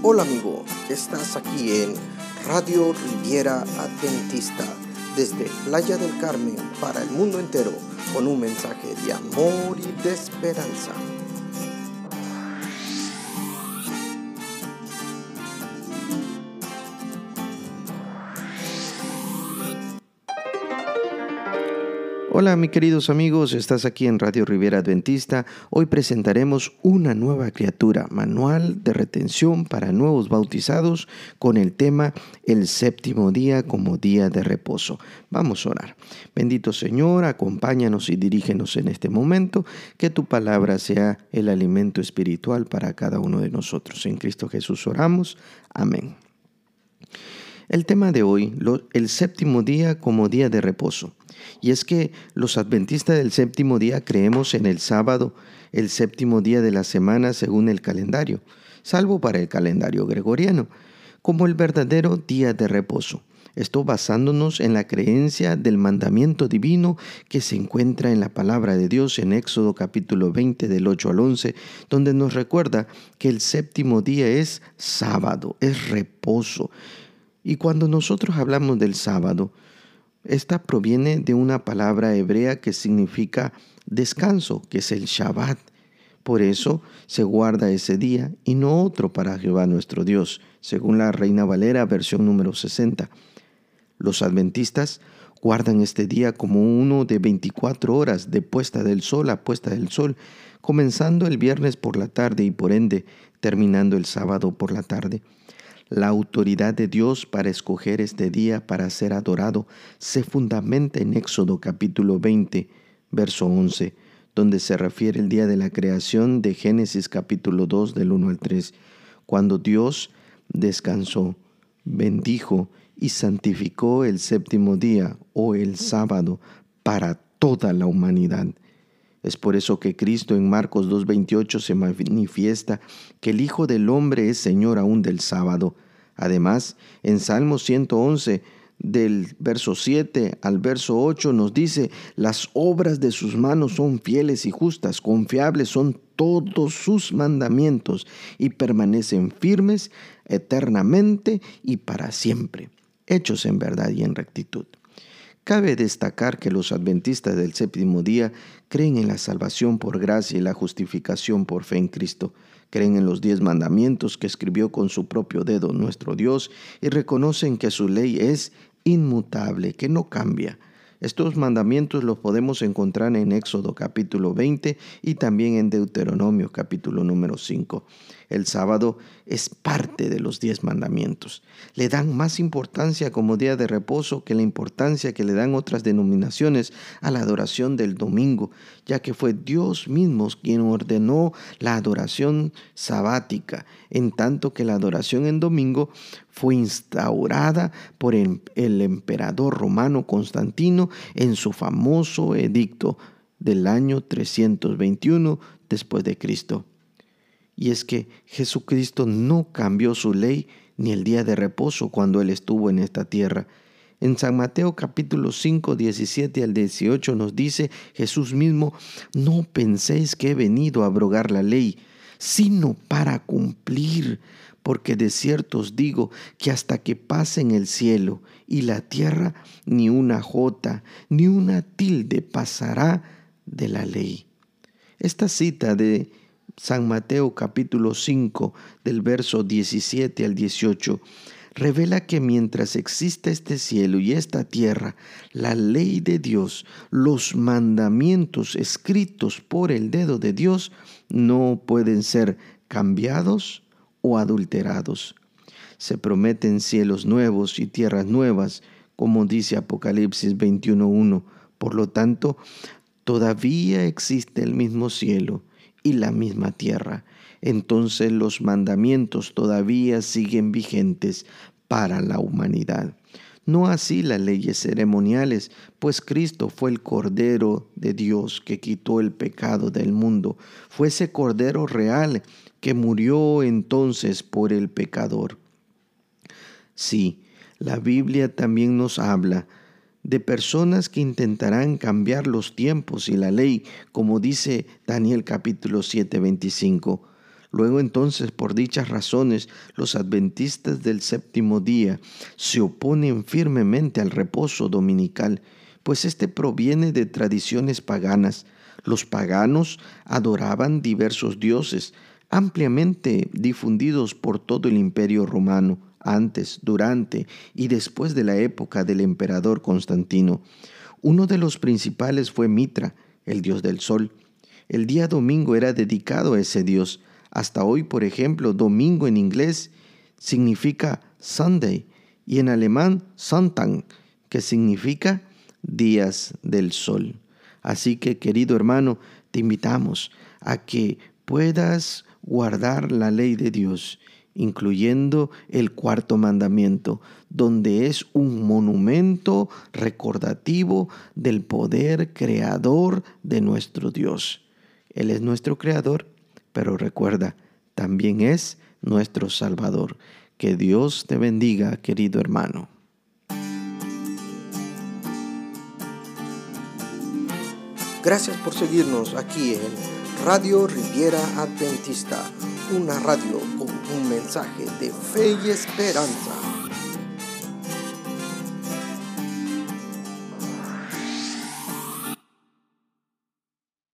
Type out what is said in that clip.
Hola amigo, estás aquí en Radio Riviera Adventista desde Playa del Carmen para el mundo entero con un mensaje de amor y de esperanza. Hola mis queridos amigos, estás aquí en Radio Rivera Adventista. Hoy presentaremos una nueva criatura, manual de retención para nuevos bautizados con el tema El séptimo día como día de reposo. Vamos a orar. Bendito Señor, acompáñanos y dirígenos en este momento, que tu palabra sea el alimento espiritual para cada uno de nosotros. En Cristo Jesús oramos. Amén. El tema de hoy, el séptimo día como día de reposo. Y es que los adventistas del séptimo día creemos en el sábado, el séptimo día de la semana según el calendario, salvo para el calendario gregoriano, como el verdadero día de reposo. Esto basándonos en la creencia del mandamiento divino que se encuentra en la palabra de Dios en Éxodo capítulo 20 del 8 al 11, donde nos recuerda que el séptimo día es sábado, es reposo. Y cuando nosotros hablamos del sábado, esta proviene de una palabra hebrea que significa descanso, que es el Shabbat. Por eso se guarda ese día y no otro para Jehová nuestro Dios, según la Reina Valera, versión número 60. Los adventistas guardan este día como uno de 24 horas de puesta del sol a puesta del sol, comenzando el viernes por la tarde y por ende terminando el sábado por la tarde. La autoridad de Dios para escoger este día para ser adorado se fundamenta en Éxodo capítulo 20, verso 11, donde se refiere el día de la creación de Génesis capítulo 2 del 1 al 3, cuando Dios descansó, bendijo y santificó el séptimo día o el sábado para toda la humanidad. Es por eso que Cristo en Marcos 2.28 se manifiesta que el Hijo del Hombre es Señor aún del sábado. Además, en Salmo 111, del verso 7 al verso 8 nos dice, las obras de sus manos son fieles y justas, confiables son todos sus mandamientos y permanecen firmes eternamente y para siempre, hechos en verdad y en rectitud. Cabe destacar que los adventistas del séptimo día creen en la salvación por gracia y la justificación por fe en Cristo. Creen en los diez mandamientos que escribió con su propio dedo nuestro Dios y reconocen que su ley es inmutable, que no cambia. Estos mandamientos los podemos encontrar en Éxodo capítulo 20 y también en Deuteronomio capítulo número 5. El sábado es parte de los diez mandamientos. Le dan más importancia como día de reposo que la importancia que le dan otras denominaciones a la adoración del domingo, ya que fue Dios mismo quien ordenó la adoración sabática, en tanto que la adoración en domingo fue instaurada por el, emperador romano Constantino en su famoso edicto del año 321 después de Cristo. Y es que Jesucristo no cambió su ley ni el día de reposo cuando Él estuvo en esta tierra. En San Mateo capítulo 5, 17 al 18 nos dice Jesús mismo, no penséis que he venido a abrogar la ley, sino para cumplir, porque de cierto os digo que hasta que pasen el cielo y la tierra, ni una jota, ni una tilde pasará de la ley. Esta cita de San Mateo capítulo 5 del verso 17 al 18 revela que mientras exista este cielo y esta tierra, la ley de Dios, los mandamientos escritos por el dedo de Dios, no pueden ser cambiados o adulterados. Se prometen cielos nuevos y tierras nuevas, como dice Apocalipsis 21.1. Por lo tanto, todavía existe el mismo cielo y la misma tierra. Entonces los mandamientos todavía siguen vigentes para la humanidad. No así las leyes ceremoniales, pues Cristo fue el Cordero de Dios que quitó el pecado del mundo. Fue ese Cordero real que murió entonces por el pecador. Sí, la Biblia también nos habla de personas que intentarán cambiar los tiempos y la ley, como dice Daniel capítulo 7, 25. Luego entonces, por dichas razones, los adventistas del séptimo día se oponen firmemente al reposo dominical, pues éste proviene de tradiciones paganas. Los paganos adoraban diversos dioses, ampliamente difundidos por todo el imperio romano, antes, durante y después de la época del emperador Constantino. Uno de los principales fue Mitra, el dios del sol. El día domingo era dedicado a ese dios. Hasta hoy, por ejemplo, domingo en inglés significa Sunday y en alemán Sonntag, que significa días del sol. Así que, querido hermano, te invitamos a que puedas guardar la ley de Dios, incluyendo el cuarto mandamiento, donde es un monumento recordativo del poder creador de nuestro Dios. Él es nuestro creador, pero recuerda, también es nuestro Salvador. Que Dios te bendiga, querido hermano. Gracias por seguirnos aquí en Radio Riviera Adventista, una radio con un mensaje de fe y esperanza.